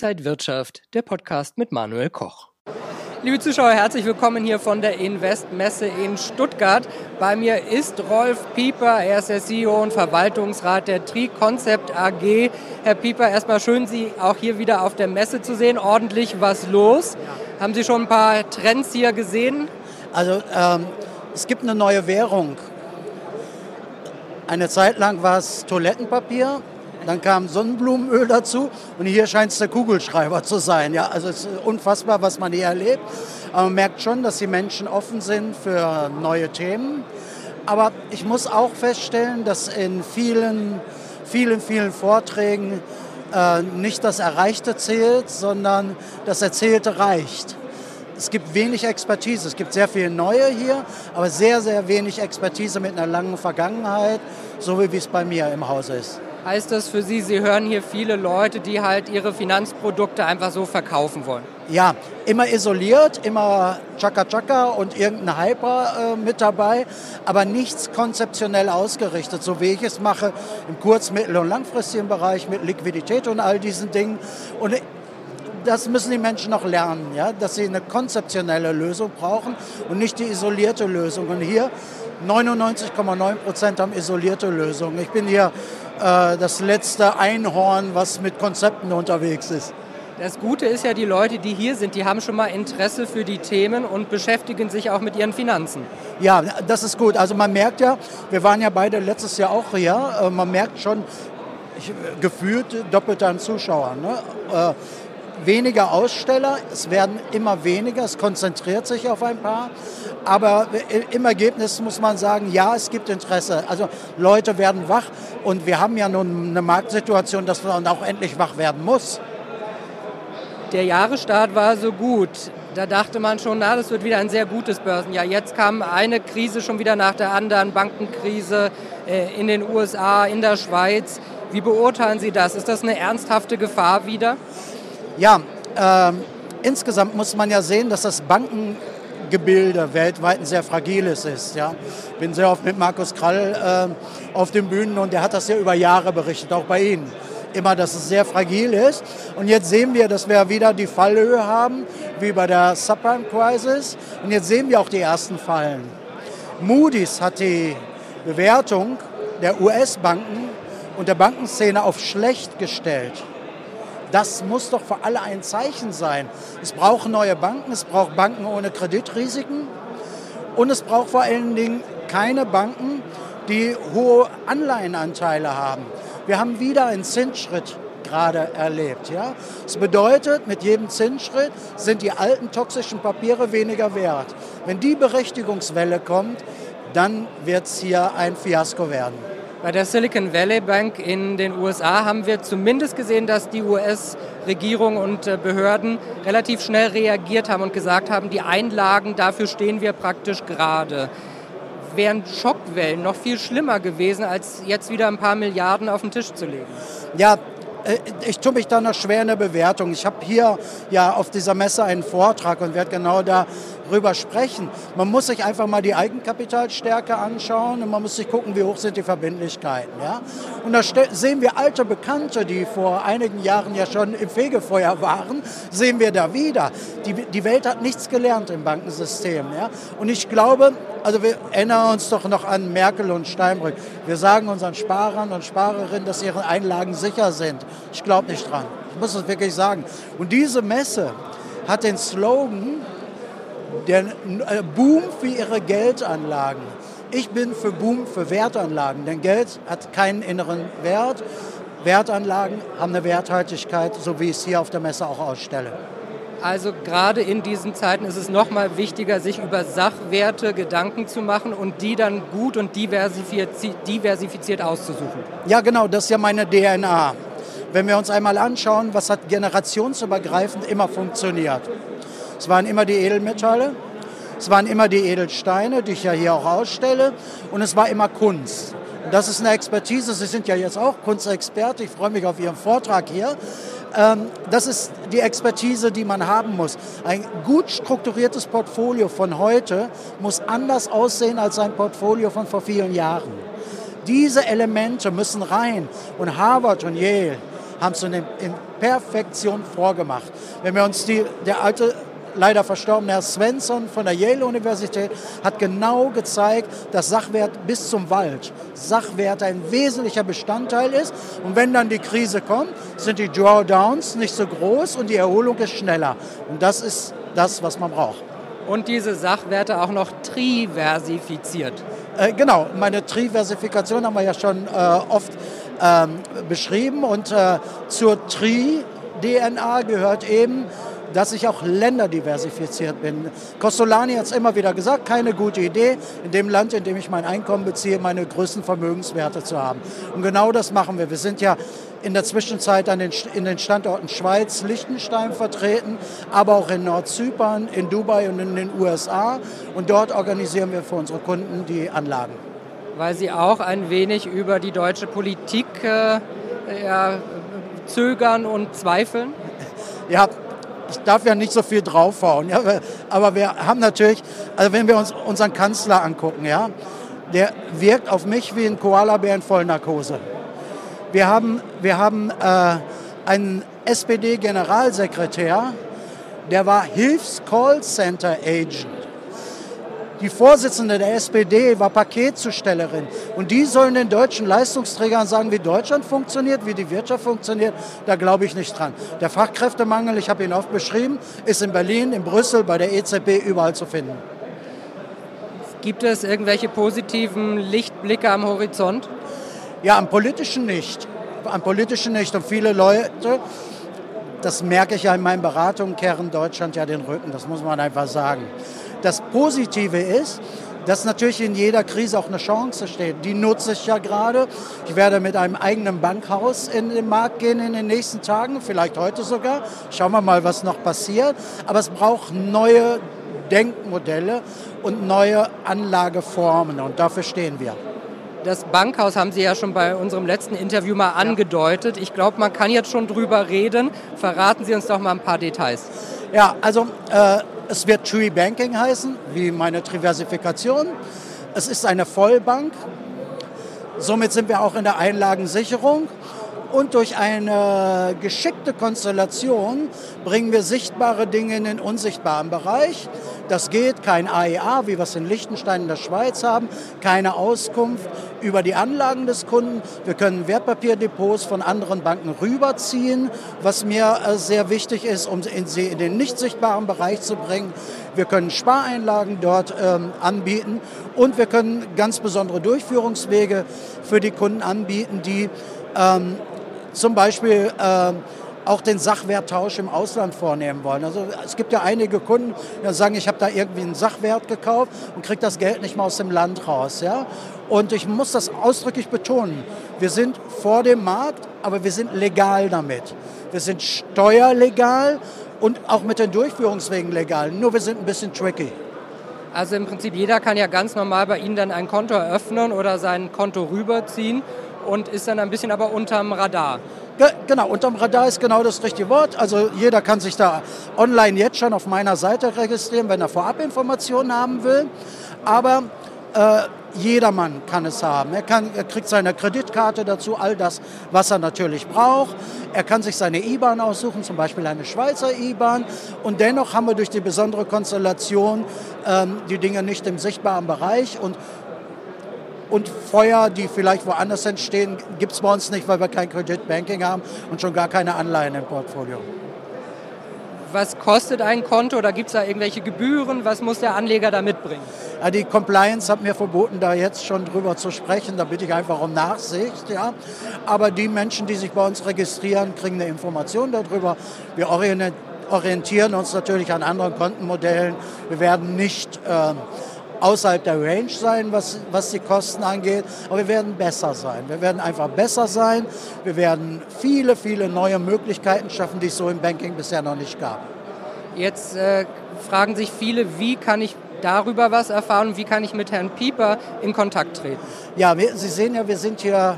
Inside Wirtschaft, der Podcast mit Manuel Koch. Liebe Zuschauer, herzlich willkommen hier von der Invest-Messe in Stuttgart. Bei mir ist Rolf Pieper, er ist der CEO und Verwaltungsrat der Tri Concept AG. Herr Pieper, erstmal schön, Sie auch hier wieder auf der Messe zu sehen. Ordentlich was los. Ja. Haben Sie schon ein paar Trends hier gesehen? Also ähm, es gibt eine neue Währung. Eine Zeit lang war es Toilettenpapier, dann kam Sonnenblumenöl dazu und hier scheint es der Kugelschreiber zu sein. Ja, also es ist unfassbar, was man hier erlebt. Aber man merkt schon, dass die Menschen offen sind für neue Themen. Aber ich muss auch feststellen, dass in vielen, vielen, vielen Vorträgen äh, nicht das Erreichte zählt, sondern das Erzählte reicht. Es gibt wenig Expertise. Es gibt sehr viel Neue hier, aber sehr, sehr wenig Expertise mit einer langen Vergangenheit, so wie es bei mir im Haus ist. Heißt das für Sie, Sie hören hier viele Leute, die halt ihre Finanzprodukte einfach so verkaufen wollen? Ja, immer isoliert, immer Chaka Chaka und irgendein Hyper äh, mit dabei, aber nichts konzeptionell ausgerichtet, so wie ich es mache im kurz-, mittel- und langfristigen Bereich mit Liquidität und all diesen Dingen. Und das müssen die Menschen noch lernen, ja? dass sie eine konzeptionelle Lösung brauchen und nicht die isolierte Lösung. Und hier 99,9 Prozent haben isolierte Lösungen. Ich bin hier das letzte Einhorn, was mit Konzepten unterwegs ist. Das Gute ist ja, die Leute, die hier sind, die haben schon mal Interesse für die Themen und beschäftigen sich auch mit ihren Finanzen. Ja, das ist gut. Also man merkt ja, wir waren ja beide letztes Jahr auch hier, äh, man merkt schon, ich, gefühlt doppelt an Zuschauern. Ne? Weniger Aussteller, es werden immer weniger, es konzentriert sich auf ein paar. Aber im Ergebnis muss man sagen, ja, es gibt Interesse. Also Leute werden wach und wir haben ja nun eine Marktsituation, dass man auch endlich wach werden muss. Der Jahresstart war so gut. Da dachte man schon, na, das wird wieder ein sehr gutes Börsenjahr. Jetzt kam eine Krise schon wieder nach der anderen, Bankenkrise äh, in den USA, in der Schweiz. Wie beurteilen Sie das? Ist das eine ernsthafte Gefahr wieder? Ja, äh, insgesamt muss man ja sehen, dass das Bankengebilde weltweit ein sehr fragiles ist. Ja. Ich bin sehr oft mit Markus Krall äh, auf den Bühnen und der hat das ja über Jahre berichtet, auch bei Ihnen. Immer, dass es sehr fragil ist. Und jetzt sehen wir, dass wir wieder die Fallhöhe haben, wie bei der Subprime-Crisis. Und jetzt sehen wir auch die ersten Fallen. Moody's hat die Bewertung der US-Banken und der Bankenszene auf schlecht gestellt. Das muss doch für alle ein Zeichen sein. Es braucht neue Banken, es braucht Banken ohne Kreditrisiken und es braucht vor allen Dingen keine Banken, die hohe Anleihenanteile haben. Wir haben wieder einen Zinsschritt gerade erlebt. Ja? Das bedeutet, mit jedem Zinsschritt sind die alten toxischen Papiere weniger wert. Wenn die Berechtigungswelle kommt, dann wird es hier ein Fiasko werden. Bei der Silicon Valley Bank in den USA haben wir zumindest gesehen, dass die US-Regierung und äh, Behörden relativ schnell reagiert haben und gesagt haben, die Einlagen, dafür stehen wir praktisch gerade. Wären Schockwellen noch viel schlimmer gewesen, als jetzt wieder ein paar Milliarden auf den Tisch zu legen? Ja, äh, ich tue mich da noch schwer in der Bewertung. Ich habe hier ja auf dieser Messe einen Vortrag und werde genau darüber sprechen. Man muss sich einfach mal die Eigenkapitalstärke anschauen und man muss sich gucken, wie hoch sind die Verbindlichkeiten. Ja? Und da sehen wir alte Bekannte, die vor einigen Jahren ja schon im Fegefeuer waren, sehen wir da wieder. Die, die Welt hat nichts gelernt im Bankensystem. Ja? Und ich glaube, also wir erinnern uns doch noch an Merkel und Steinbrück. Wir sagen unseren Sparern und Sparerinnen, dass ihre Einlagen sicher sind. Ich glaube nicht dran. Ich muss es wirklich sagen. Und diese Messe hat den Slogan, der äh, Boom für ihre Geldanlagen. Ich bin für Boom für Wertanlagen, denn Geld hat keinen inneren Wert. Wertanlagen haben eine Werthaltigkeit, so wie ich es hier auf der Messe auch ausstelle. Also gerade in diesen Zeiten ist es noch mal wichtiger, sich über Sachwerte Gedanken zu machen und die dann gut und diversifiziert auszusuchen. Ja, genau, das ist ja meine DNA. Wenn wir uns einmal anschauen, was hat generationsübergreifend immer funktioniert. Es waren immer die Edelmetalle, es waren immer die Edelsteine, die ich ja hier auch ausstelle, und es war immer Kunst. Und das ist eine Expertise. Sie sind ja jetzt auch Kunstexperte. Ich freue mich auf Ihren Vortrag hier. Ähm, das ist die Expertise, die man haben muss. Ein gut strukturiertes Portfolio von heute muss anders aussehen als ein Portfolio von vor vielen Jahren. Diese Elemente müssen rein. Und Harvard und Yale haben es in, Perfektion vorgemacht. Wenn wir uns die, der alte leider verstorbene Herr Svensson von der Yale-Universität hat genau gezeigt, dass Sachwert bis zum Wald, Sachwert ein wesentlicher Bestandteil ist. Und wenn dann die Krise kommt, sind die Drawdowns nicht so groß und die Erholung ist schneller. Und das ist das, was man braucht. Und diese Sachwerte auch noch triversifiziert. Äh, genau, meine Triversifikation haben wir ja schon äh, oft ähm, beschrieben. Und äh, zur Tri-DNA gehört eben, dass ich auch länderdiversifiziert bin. Costolani hat es immer wieder gesagt, keine gute Idee, in dem Land, in dem ich mein Einkommen beziehe, meine größten Vermögenswerte zu haben. Und genau das machen wir. Wir sind ja in der Zwischenzeit an den, in den Standorten Schweiz, Liechtenstein vertreten, aber auch in Nordzypern, in Dubai und in den USA. Und dort organisieren wir für unsere Kunden die Anlagen. Weil Sie auch ein wenig über die deutsche Politik äh, ja, zögern und zweifeln? Ja, ich darf ja nicht so viel draufhauen, ja, aber wir haben natürlich, also wenn wir uns unseren Kanzler angucken, ja, der wirkt auf mich wie ein Koalabär in Vollnarkose. Wir haben, wir haben äh, einen SPD-Generalsekretär, der war Hilfs-Callcenter-Agent. Die Vorsitzende der SPD war Paketzustellerin. Und die sollen den deutschen Leistungsträgern sagen, wie Deutschland funktioniert, wie die Wirtschaft funktioniert. Da glaube ich nicht dran. Der Fachkräftemangel, ich habe ihn oft beschrieben, ist in Berlin, in Brüssel, bei der EZB überall zu finden. Gibt es irgendwelche positiven Lichtblicke am Horizont? Ja, am politischen nicht. Am politischen nicht. Und viele Leute, das merke ich ja in meinen Beratungen, kehren Deutschland ja den Rücken. Das muss man einfach sagen. Das Positive ist, dass natürlich in jeder Krise auch eine Chance steht. Die nutze ich ja gerade. Ich werde mit einem eigenen Bankhaus in den Markt gehen in den nächsten Tagen, vielleicht heute sogar. Schauen wir mal, was noch passiert. Aber es braucht neue Denkmodelle und neue Anlageformen und dafür stehen wir. Das Bankhaus haben Sie ja schon bei unserem letzten Interview mal angedeutet. Ich glaube, man kann jetzt schon drüber reden. Verraten Sie uns doch mal ein paar Details. Ja, also äh, es wird Tree Banking heißen, wie meine Diversifikation. Es ist eine Vollbank. Somit sind wir auch in der Einlagensicherung. Und durch eine geschickte Konstellation bringen wir sichtbare Dinge in den unsichtbaren Bereich. Das geht, kein AEA, wie wir es in Liechtenstein in der Schweiz haben, keine Auskunft über die Anlagen des Kunden. Wir können Wertpapierdepots von anderen Banken rüberziehen, was mir äh, sehr wichtig ist, um sie in den nicht sichtbaren Bereich zu bringen. Wir können Spareinlagen dort ähm, anbieten und wir können ganz besondere Durchführungswege für die Kunden anbieten, die ähm, zum Beispiel äh, auch den Sachwerttausch im Ausland vornehmen wollen. Also es gibt ja einige Kunden, die sagen, ich habe da irgendwie einen Sachwert gekauft und kriege das Geld nicht mehr aus dem Land raus. Ja? Und ich muss das ausdrücklich betonen. Wir sind vor dem Markt, aber wir sind legal damit. Wir sind steuerlegal und auch mit den Durchführungswegen legal. Nur wir sind ein bisschen tricky. Also im Prinzip jeder kann ja ganz normal bei Ihnen dann ein Konto eröffnen oder sein Konto rüberziehen und ist dann ein bisschen aber unterm Radar. Genau, unterm Radar ist genau das richtige Wort. Also jeder kann sich da online jetzt schon auf meiner Seite registrieren, wenn er Vorabinformationen haben will. Aber äh, jedermann kann es haben. Er, kann, er kriegt seine Kreditkarte dazu, all das, was er natürlich braucht. Er kann sich seine IBAN aussuchen, zum Beispiel eine Schweizer IBAN. Und dennoch haben wir durch die besondere Konstellation ähm, die Dinge nicht im sichtbaren Bereich. Und und Feuer, die vielleicht woanders entstehen, gibt es bei uns nicht, weil wir kein Kreditbanking haben und schon gar keine Anleihen im Portfolio. Was kostet ein Konto oder gibt es da irgendwelche Gebühren? Was muss der Anleger da mitbringen? Ja, die Compliance hat mir verboten, da jetzt schon drüber zu sprechen. Da bitte ich einfach um Nachsicht. Ja. Aber die Menschen, die sich bei uns registrieren, kriegen eine Information darüber. Wir orientieren uns natürlich an anderen Kontenmodellen. Wir werden nicht äh, außerhalb der Range sein, was, was die Kosten angeht, aber wir werden besser sein. Wir werden einfach besser sein. Wir werden viele, viele neue Möglichkeiten schaffen, die es so im Banking bisher noch nicht gab. Jetzt äh, fragen sich viele, wie kann ich darüber was erfahren, wie kann ich mit Herrn Pieper in Kontakt treten? Ja, wir, Sie sehen ja, wir sind hier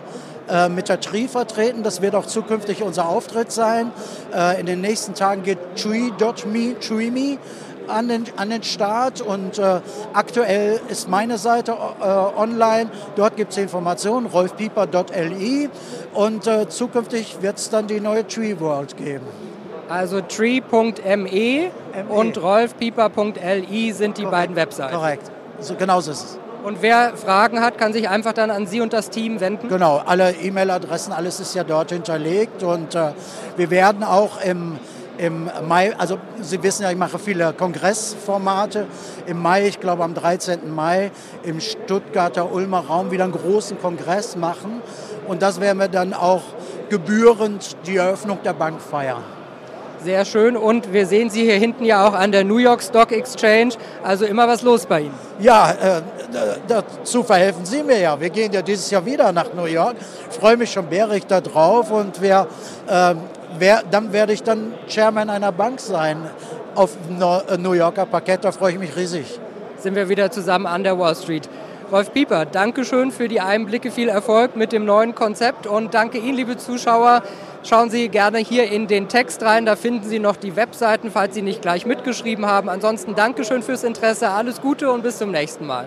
äh, mit der Tree vertreten. Das wird auch zukünftig unser Auftritt sein. Äh, in den nächsten Tagen geht tree.me, tree.me an den, an den Start und äh, aktuell ist meine Seite äh, online. Dort gibt es Informationen, rolfpieper.li und äh, zukünftig wird es dann die neue Tree World geben. Also tree.me und rolfpieper.li sind die Korrekt. beiden Webseiten. Korrekt, so, genau so ist es. Und wer Fragen hat, kann sich einfach dann an Sie und das Team wenden? Genau, alle E-Mail-Adressen, alles ist ja dort hinterlegt und äh, wir werden auch im, im Mai, also Sie wissen ja, ich mache viele Kongressformate. Im Mai, ich glaube am 13. Mai, im Stuttgarter Ulmer Raum wieder einen großen Kongress machen und das werden wir dann auch gebührend die Eröffnung der Bank feiern. Sehr schön. Und wir sehen Sie hier hinten ja auch an der New York Stock Exchange. Also immer was los bei Ihnen. Ja, äh, dazu verhelfen Sie mir ja. Wir gehen ja dieses Jahr wieder nach New York. Ich freue mich schon bärig da drauf und wer, äh, wer, dann werde ich dann Chairman einer Bank sein auf New Yorker Parkett. Da freue ich mich riesig. Sind wir wieder zusammen an der Wall Street. Rolf Pieper, danke schön für die Einblicke, viel Erfolg mit dem neuen Konzept und danke Ihnen, liebe Zuschauer. Schauen Sie gerne hier in den Text rein, da finden Sie noch die Webseiten, falls Sie nicht gleich mitgeschrieben haben. Ansonsten Dankeschön fürs Interesse, alles Gute und bis zum nächsten Mal.